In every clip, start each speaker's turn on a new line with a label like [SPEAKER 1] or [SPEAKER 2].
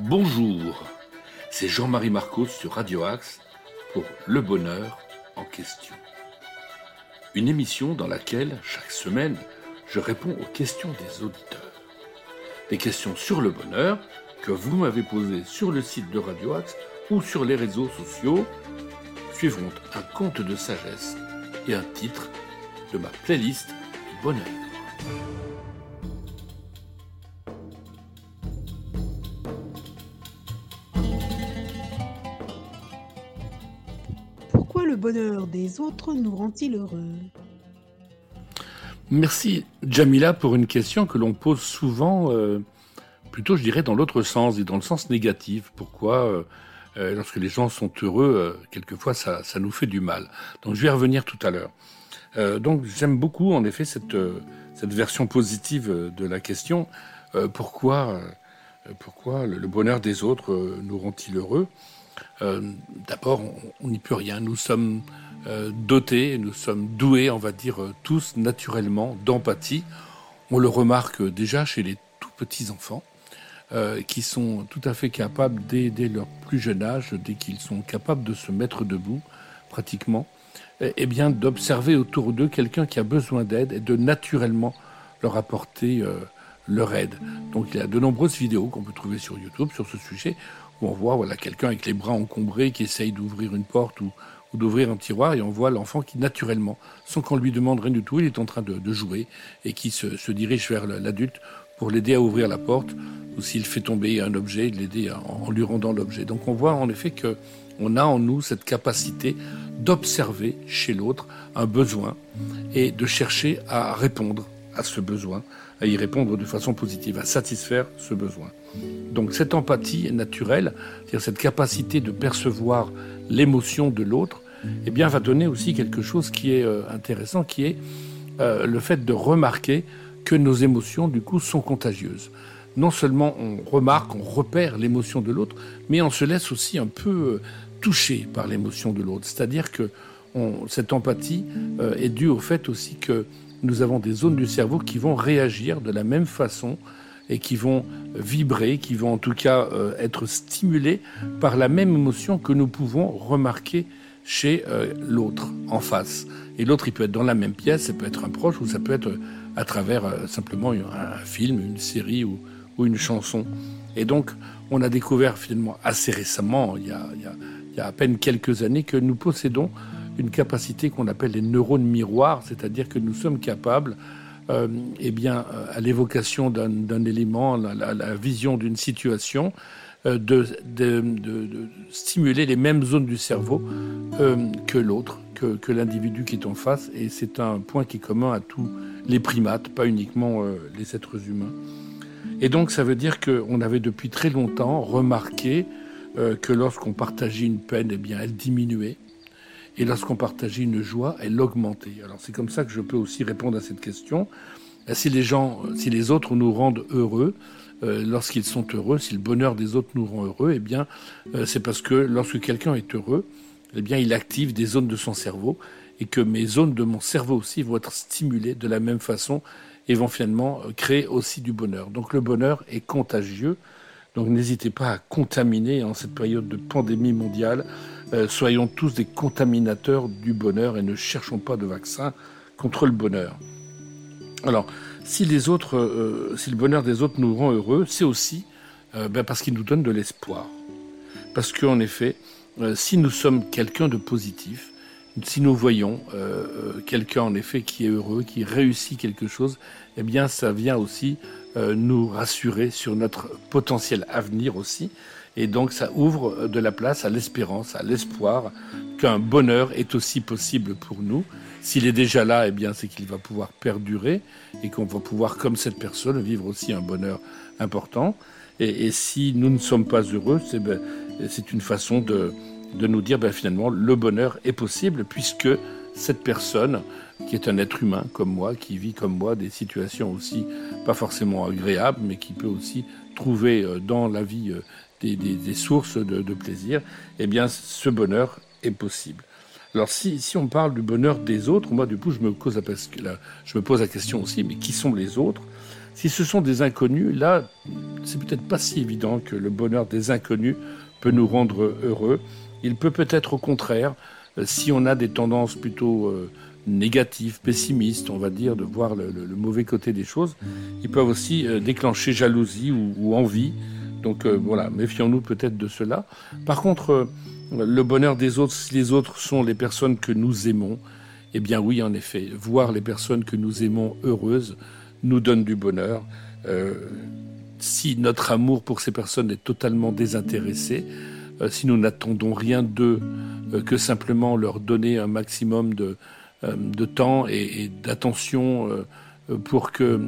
[SPEAKER 1] Bonjour, c'est Jean-Marie Marcos sur Radio Axe pour Le Bonheur en question. Une émission dans laquelle, chaque semaine, je réponds aux questions des auditeurs. Des questions sur le bonheur que vous m'avez posées sur le site de Radio Axe ou sur les réseaux sociaux suivront un conte de sagesse et un titre de ma playlist du bonheur.
[SPEAKER 2] Bonheur des autres nous rend-il heureux
[SPEAKER 1] Merci Jamila pour une question que l'on pose souvent, euh, plutôt je dirais dans l'autre sens et dans le sens négatif. Pourquoi euh, euh, lorsque les gens sont heureux, quelquefois ça, ça, nous fait du mal? Donc je vais revenir tout à l'heure. donc j'aime beaucoup en effet cette, cette version positive de la question. pourquoi pourquoi le bonheur des autres nous rend-il heureux? Euh, d'abord, on n'y peut rien. Nous sommes euh, dotés, nous sommes doués, on va dire euh, tous naturellement, d'empathie. On le remarque déjà chez les tout petits enfants. qui sont tout à fait capables, dès, leur plus jeune âge, dès qu'ils sont capables de se mettre debout, pratiquement, et eh bien d'observer autour d'eux quelqu'un qui a besoin d'aide et de naturellement leur apporter leur aide. Donc il y a de nombreuses vidéos qu'on peut trouver sur YouTube sur ce sujet on voit voilà, quelqu'un avec les bras encombrés qui essaye d'ouvrir une porte ou, d'ouvrir un tiroir et on voit l'enfant qui naturellement, sans qu'on lui demande rien du tout, il est en train de, jouer et qui se, dirige vers l'adulte pour l'aider à ouvrir la porte ou s'il fait tomber un objet, l'aider en, lui rendant l'objet. Donc on voit en effet que on a en nous cette capacité d'observer chez l'autre un besoin et de chercher à répondre à ce besoin, à y répondre de façon positive, à satisfaire ce besoin. Donc cette empathie naturelle, c'est-à-dire cette capacité de percevoir l'émotion de l'autre, eh bien va donner aussi quelque chose qui est euh, intéressant, qui est euh, le fait de remarquer que nos émotions du coup sont contagieuses. Non seulement on remarque, on repère l'émotion de l'autre, mais on se laisse aussi un peu euh, toucher par l'émotion de l'autre. C'est-à-dire que cette empathie est due au fait aussi que nous avons des zones du cerveau qui vont réagir de la même façon et qui vont vibrer, qui vont en tout cas euh, être stimulés par la même émotion que nous pouvons remarquer chez euh, l'autre en face. Et l'autre, il peut être dans la même pièce, ça peut être un proche ou ça peut être à travers euh, simplement un, film, une série ou, une chanson. Et donc, on a découvert finalement assez récemment, il y a, il y a à peine quelques années, que nous possédons une capacité qu'on appelle les neurones miroirs, c'est-à-dire que nous sommes capables euh, eh bien, euh, à l'évocation d'un élément, la, la, vision d'une situation, euh, de, stimuler les mêmes zones du cerveau euh, que l'autre, que, l'individu qui est en face. Et c'est un point qui est commun à tous les primates, pas uniquement les êtres humains. Et donc ça veut dire qu'on avait depuis très longtemps remarqué que lorsqu'on partageait une peine, eh bien, elle diminuait. Et lorsqu'on partageait une joie, elle augmentait. Alors c'est comme ça que je peux aussi répondre à cette question. Euh, si les gens, euh, si les autres nous rendent heureux, euh, lorsqu'ils sont heureux, si le bonheur des autres nous rend heureux, eh bien, c'est parce que lorsque quelqu'un est heureux, eh bien, il active des zones de son cerveau et que mes zones de mon cerveau aussi vont être stimulées de la même façon et vont finalement créer aussi du bonheur. Donc le bonheur est contagieux. Donc n'hésitez pas à contaminer en cette période de pandémie mondiale soyons tous des contaminateurs du bonheur et ne cherchons pas de vaccin contre le bonheur. Alors, si les autres, euh, si le bonheur des autres nous rend heureux, c'est aussi euh, ben parce qu'il nous donne de l'espoir. Parce qu'en effet, si nous sommes quelqu'un de positif, si nous voyons quelqu'un en effet qui est heureux, qui réussit quelque chose, eh bien, ça vient aussi nous rassurer sur notre potentiel avenir aussi. Et donc ça ouvre de la place à l'espérance, à l'espoir qu'un bonheur est aussi possible pour nous. S'il est déjà là, eh bien c'est qu'il va pouvoir perdurer et qu'on va pouvoir, comme cette personne, vivre aussi un bonheur important. Et, si nous ne sommes pas heureux, c'est ben, une façon de, nous dire ben, finalement le bonheur est possible puisque cette personne qui est un être humain comme moi, qui vit comme moi des situations aussi pas forcément agréables, mais qui peut aussi trouver euh, dans la vie des, sources de, plaisir, eh bien, ce bonheur est possible. Alors, si, on parle du bonheur des autres, moi, du coup, je me, pose la, je me pose la question aussi, mais qui sont les autres? Si ce sont des inconnus, là, c'est peut-être pas si évident que le bonheur des inconnus peut nous rendre heureux. Il peut peut-être au contraire, euh, si on a des tendances plutôt euh, négatives, pessimistes, on va dire, de voir le, mauvais côté des choses, ils peuvent aussi euh, déclencher jalousie ou, envie. Donc voilà, méfions-nous peut-être de cela. Par contre, le bonheur des autres, si les autres sont les personnes que nous aimons, eh bien oui, en effet, voir les personnes que nous aimons heureuses nous donne du bonheur. si notre amour pour ces personnes est totalement désintéressé, euh, si nous n'attendons rien d'eux euh, que simplement leur donner un maximum euh, de temps et, d'attention pour que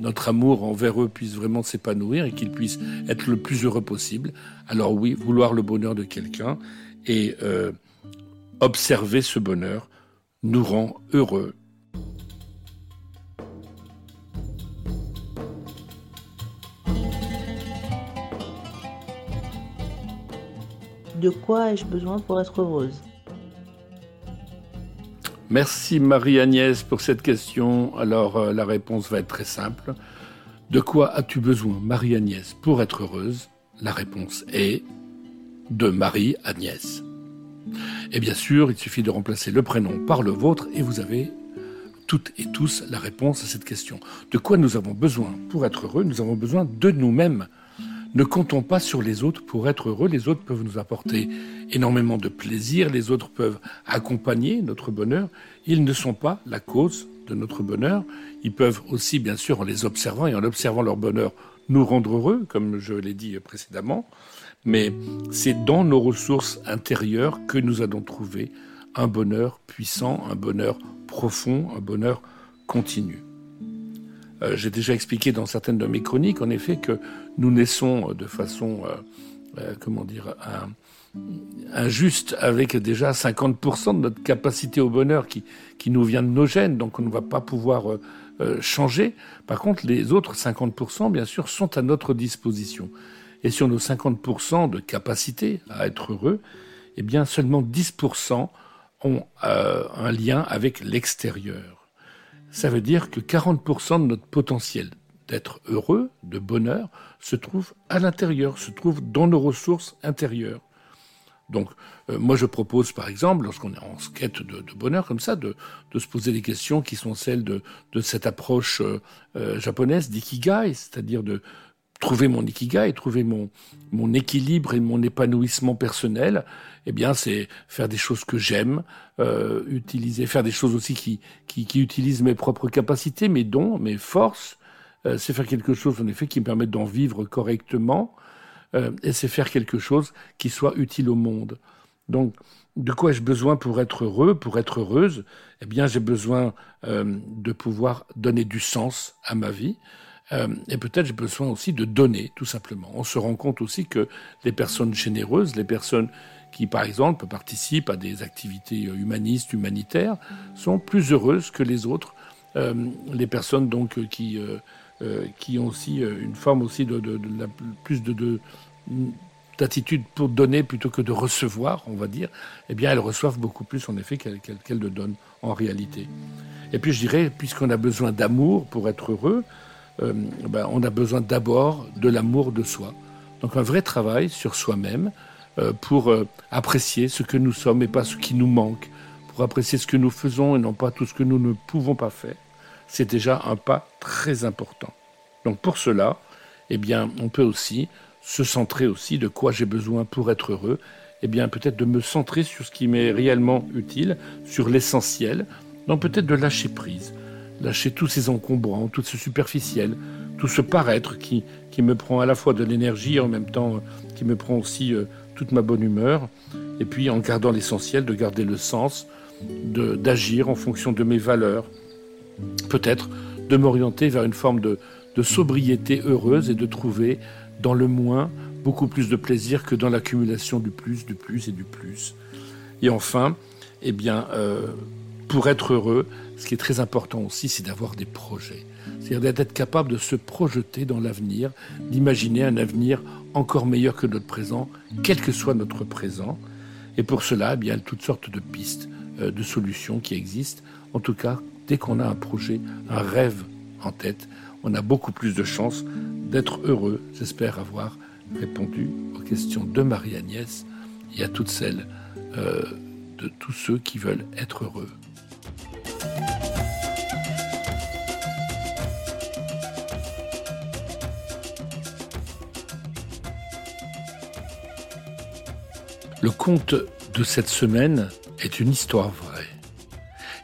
[SPEAKER 1] notre amour envers eux puisse vraiment s'épanouir et qu'ils puissent être le plus heureux possible. Alors oui, vouloir le bonheur de quelqu'un et observer ce bonheur nous rend heureux
[SPEAKER 3] De quoi ai-je besoin pour être heureuse?
[SPEAKER 1] Merci Marie-Agnès pour cette question. Alors euh, la réponse va être très simple. De quoi as-tu besoin, Marie-Agnès, pour être heureuse? La réponse est de Marie-Agnès. Et bien sûr, il suffit de remplacer le prénom par le vôtre et vous avez toutes et tous la réponse à cette question. De quoi nous avons besoin pour être heureux? Nous avons besoin de nous-mêmes. Ne comptons pas sur les autres pour être heureux. Les autres peuvent nous apporter énormément de plaisir. Les autres peuvent accompagner notre bonheur. Ils ne sont pas la cause de notre bonheur. Ils peuvent aussi, bien sûr, en les observant et en observant leur bonheur, nous rendre heureux, comme je l'ai dit précédemment. Mais c'est dans nos ressources intérieures que nous allons trouver un bonheur puissant, un bonheur profond, un bonheur continu. Euh, j'ai déjà expliqué dans certaines de mes chroniques, en effet, que nous naissons de façon, euh, euh, comment dire, injuste avec déjà 50% de notre capacité au bonheur qui, qui nous vient de nos gènes, donc on ne va pas pouvoir changer. Par contre, les autres 50%, bien sûr, sont à notre disposition. Et sur nos 50% de capacité à être heureux, eh bien, seulement 10% ont un lien avec l'extérieur ça veut dire que 40% de notre potentiel d'être heureux, de bonheur, se trouve à l'intérieur, se trouve dans nos ressources intérieures. Donc, euh, moi, je propose, par exemple, lorsqu'on est en quête de, bonheur comme ça, de, se poser des questions qui sont celles de, cette approche euh, euh, japonaise d'ikigai, c'est-à-dire de trouver mon ikigai, trouver mon, mon équilibre et mon épanouissement personnel, eh bien, c'est faire des choses que j'aime, euh, utiliser, faire des choses aussi qui, qui, qui, utilisent mes propres capacités, mes dons, mes forces. Euh, c'est faire quelque chose, en effet, qui me permette d'en vivre correctement. Euh, et c'est faire quelque chose qui soit utile au monde. Donc, de quoi ai-je besoin pour être heureux, pour être heureuse? Eh bien, j'ai besoin euh, de pouvoir donner du sens à ma vie. Euh, et peut-être j'ai besoin aussi de donner, tout simplement. On se rend compte aussi que les personnes généreuses, les personnes qui, par exemple, participent à des activités euh, humanistes, humanitaires, sont plus heureuses que les autres. Euh, les personnes donc qui qui ont aussi une forme aussi de, plus de, d'attitude pour donner plutôt que de recevoir, on va dire, eh bien, elles reçoivent beaucoup plus, en effet, qu'elles qu'elles le donnent en réalité. Et puis, je dirais, puisqu'on a besoin d'amour pour être heureux, euh, ben, on a besoin d'abord de l'amour de soi. Donc un vrai travail sur soi-même euh, pour euh, apprécier ce que nous sommes et pas ce qui nous manque, pour apprécier ce que nous faisons et non pas tout ce que nous ne pouvons pas faire. C'est déjà un pas très important. Donc pour cela, eh bien, on peut aussi se centrer aussi de quoi j'ai besoin pour être heureux. Eh bien, peut-être de me centrer sur ce qui m'est réellement utile, sur l'essentiel. Donc peut-être de lâcher prise lâcher tous ces encombrants, tout ce superficiel, tout ce paraître qui, qui me prend à la fois de l'énergie et en même temps euh, qui me prend aussi euh, toute ma bonne humeur. Et puis en gardant l'essentiel, de garder le sens, d'agir en fonction de mes valeurs. Peut-être de m'orienter vers une forme de, de sobriété heureuse et de trouver dans le moins beaucoup plus de plaisir que dans l'accumulation du plus, du plus et du plus. Et enfin, eh bien, euh, pour être heureux, ce qui est très important aussi, c'est d'avoir des projets. C'est-à-dire d'être capable de se projeter dans l'avenir, d'imaginer un avenir encore meilleur que notre présent, quel que soit notre présent. Et pour cela, eh il y a toutes sortes de pistes, euh, de solutions qui existent. En tout cas, dès qu'on a un projet, un rêve en tête, on a beaucoup plus de chances d'être heureux. J'espère avoir répondu aux questions de Marie-Agnès et à toutes celles euh, de tous ceux qui veulent être heureux. Le conte de cette semaine est une histoire vraie.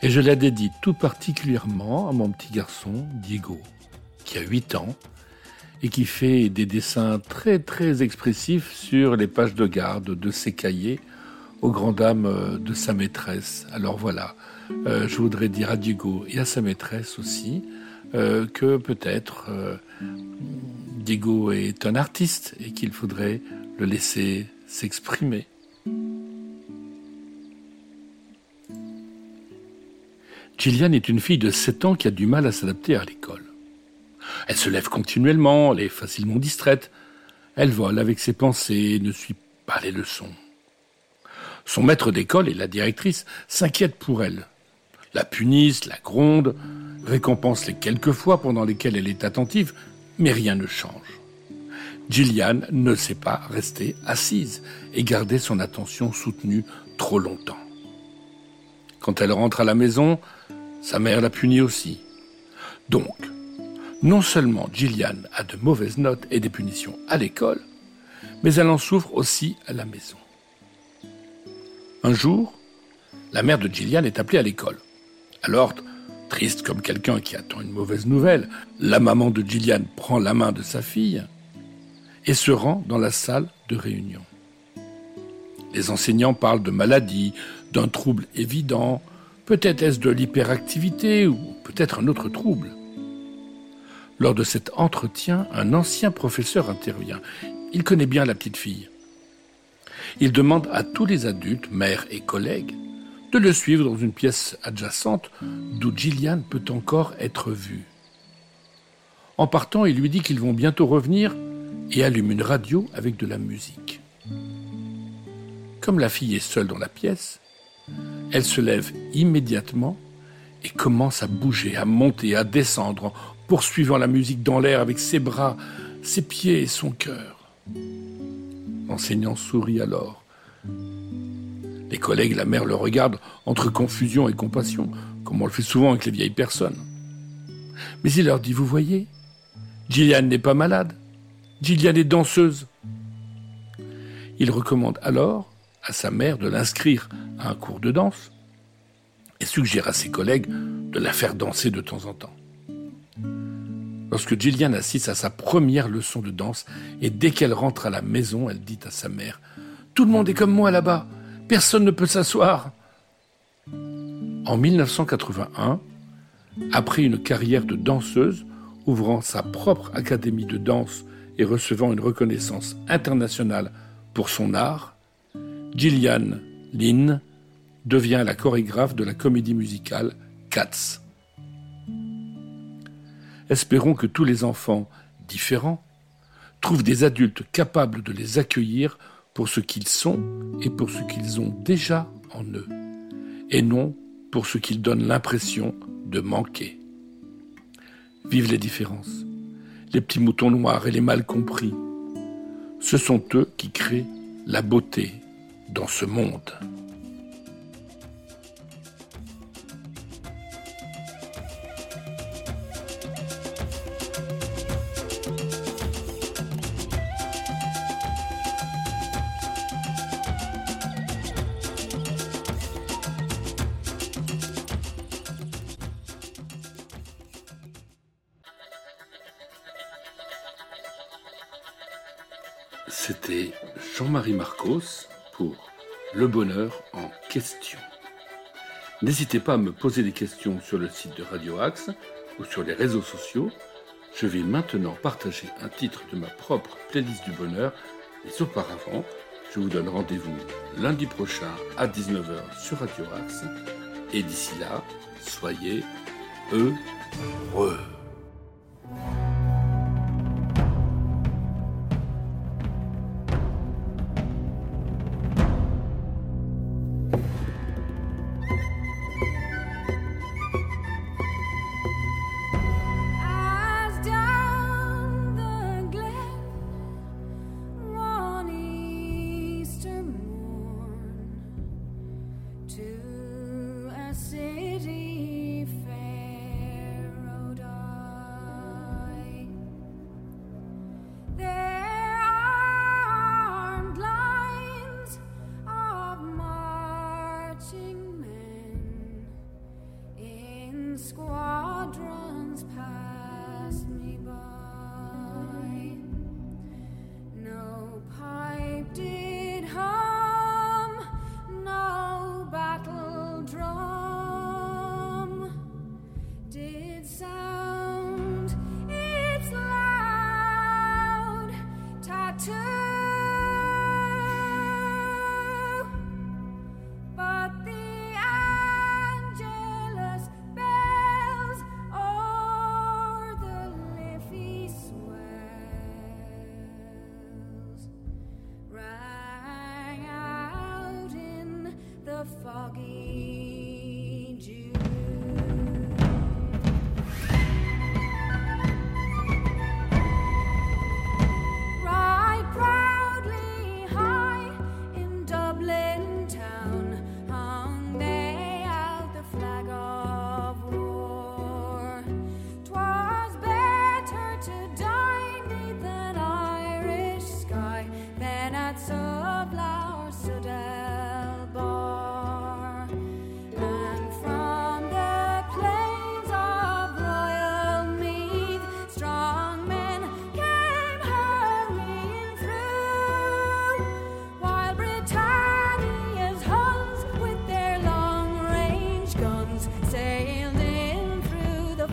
[SPEAKER 1] Et je la dédie tout particulièrement à mon petit garçon, Diego, qui a 8 ans et qui fait des dessins très très expressifs sur les pages de garde de ses cahiers aux grandes dames de sa maîtresse. Alors voilà, euh, je voudrais dire à Diego et à sa maîtresse aussi euh, que peut-être euh, Diego est un artiste et qu'il faudrait le laisser s'exprimer. Gillian est une fille de 7 ans qui a du mal à s'adapter à l'école. Elle se lève continuellement, elle est facilement distraite, elle vole avec ses pensées ne suit pas les leçons. Son maître d'école et la directrice s'inquiètent pour elle, la punissent, la grondent, récompensent les quelques fois pendant lesquelles elle est attentive, mais rien ne change. Gillian ne sait pas rester assise et garder son attention soutenue trop longtemps. Quand elle rentre à la maison, sa mère la punit aussi. Donc, non seulement Gillian a de mauvaises notes et des punitions à l'école, mais elle en souffre aussi à la maison. Un jour, la mère de Gillian est appelée à l'école. Alors, triste comme quelqu'un qui attend une mauvaise nouvelle, la maman de Gillian prend la main de sa fille et se rend dans la salle de réunion. Les enseignants parlent de maladie, d'un trouble évident, Peut-être est-ce de l'hyperactivité ou peut-être un autre trouble. Lors de cet entretien, un ancien professeur intervient. Il connaît bien la petite fille. Il demande à tous les adultes, mères et collègues, de le suivre dans une pièce adjacente d'où Gillian peut encore être vue. En partant, il lui dit qu'ils vont bientôt revenir et allume une radio avec de la musique. Comme la fille est seule dans la pièce, elle se lève immédiatement et commence à bouger, à monter, à descendre, poursuivant la musique dans l'air avec ses bras, ses pieds et son cœur. L'enseignant sourit alors. Les collègues la mère le regardent entre confusion et compassion, comme on le fait souvent avec les vieilles personnes. Mais il leur dit, vous voyez, Gillian n'est pas malade, Gillian est danseuse. Il recommande alors à sa mère de l'inscrire à un cours de danse et suggère à ses collègues de la faire danser de temps en temps. Lorsque Gillian assiste à sa première leçon de danse et dès qu'elle rentre à la maison, elle dit à sa mère Tout le monde est comme moi là-bas, personne ne peut s'asseoir. En 1981, après une carrière de danseuse, ouvrant sa propre académie de danse et recevant une reconnaissance internationale pour son art, Gillian Lynn devient la chorégraphe de la comédie musicale Cats. Espérons que tous les enfants différents trouvent des adultes capables de les accueillir pour ce qu'ils sont et pour ce qu'ils ont déjà en eux, et non pour ce qu'ils donnent l'impression de manquer. Vive les différences, les petits moutons noirs et les mal compris. Ce sont eux qui créent la beauté dans ce monde. Pour Le bonheur en question. N'hésitez pas à me poser des questions sur le site de Radio Axe ou sur les réseaux sociaux. Je vais maintenant partager un titre de ma propre playlist du bonheur, mais auparavant, je vous donne rendez-vous lundi prochain à 19h sur Radio Axe. Et d'ici là, soyez heureux.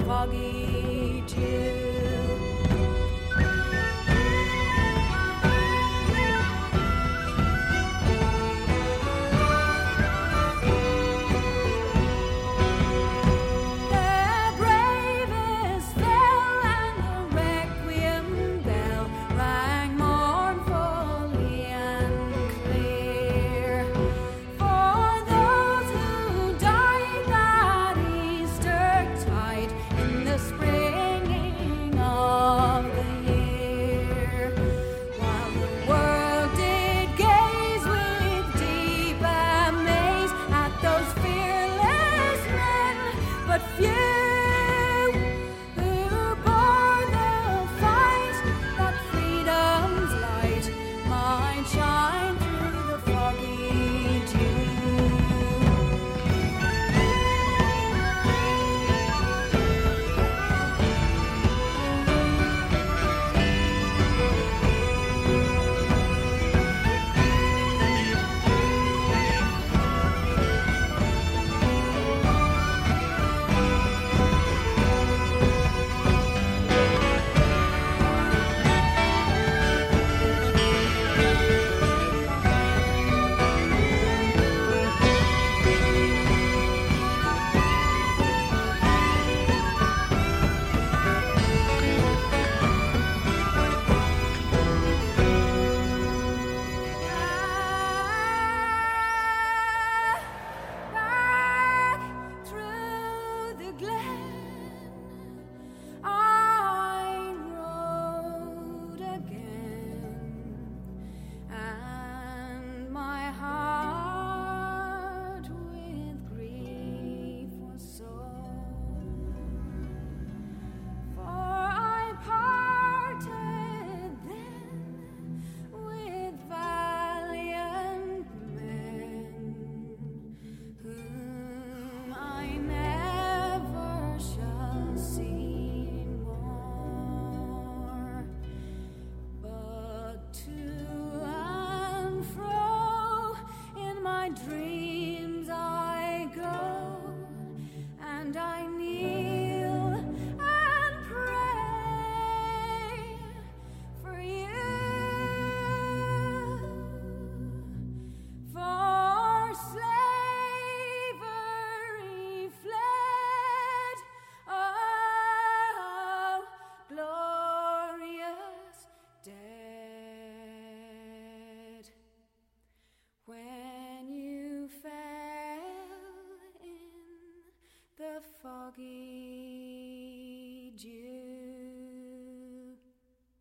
[SPEAKER 1] foggy tears.